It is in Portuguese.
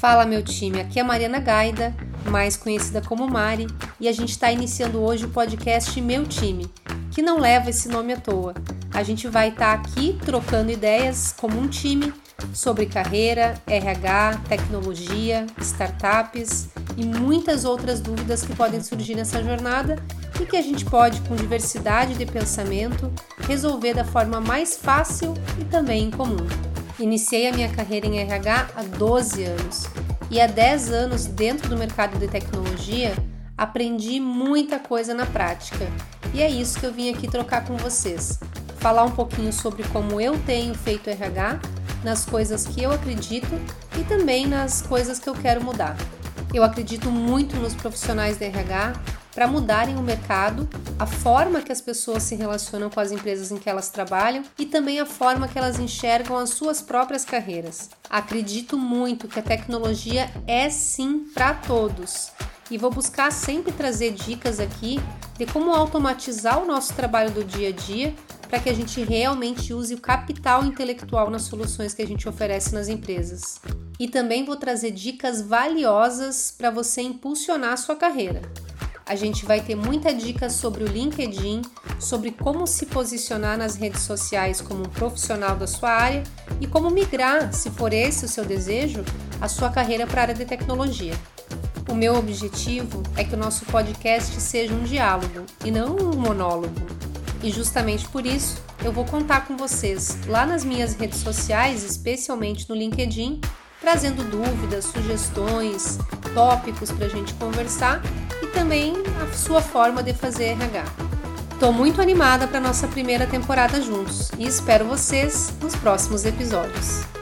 Fala meu time, aqui é a Mariana Gaida, mais conhecida como Mari, e a gente está iniciando hoje o podcast Meu Time, que não leva esse nome à toa. A gente vai estar tá aqui trocando ideias como um time sobre carreira, RH, tecnologia, startups e muitas outras dúvidas que podem surgir nessa jornada e que a gente pode, com diversidade de pensamento, resolver da forma mais fácil e também em comum. Iniciei a minha carreira em RH há 12 anos e há 10 anos dentro do mercado de tecnologia aprendi muita coisa na prática. E é isso que eu vim aqui trocar com vocês. Falar um pouquinho sobre como eu tenho feito RH, nas coisas que eu acredito e também nas coisas que eu quero mudar. Eu acredito muito nos profissionais de RH para mudarem o mercado, a forma que as pessoas se relacionam com as empresas em que elas trabalham e também a forma que elas enxergam as suas próprias carreiras. Acredito muito que a tecnologia é sim para todos e vou buscar sempre trazer dicas aqui de como automatizar o nosso trabalho do dia a dia para que a gente realmente use o capital intelectual nas soluções que a gente oferece nas empresas. E também vou trazer dicas valiosas para você impulsionar a sua carreira. A gente vai ter muita dica sobre o LinkedIn, sobre como se posicionar nas redes sociais como um profissional da sua área e como migrar, se for esse o seu desejo, a sua carreira para a área de tecnologia. O meu objetivo é que o nosso podcast seja um diálogo e não um monólogo. E justamente por isso, eu vou contar com vocês lá nas minhas redes sociais, especialmente no LinkedIn, trazendo dúvidas, sugestões, tópicos para a gente conversar e também a sua forma de fazer RH. Estou muito animada para nossa primeira temporada juntos e espero vocês nos próximos episódios.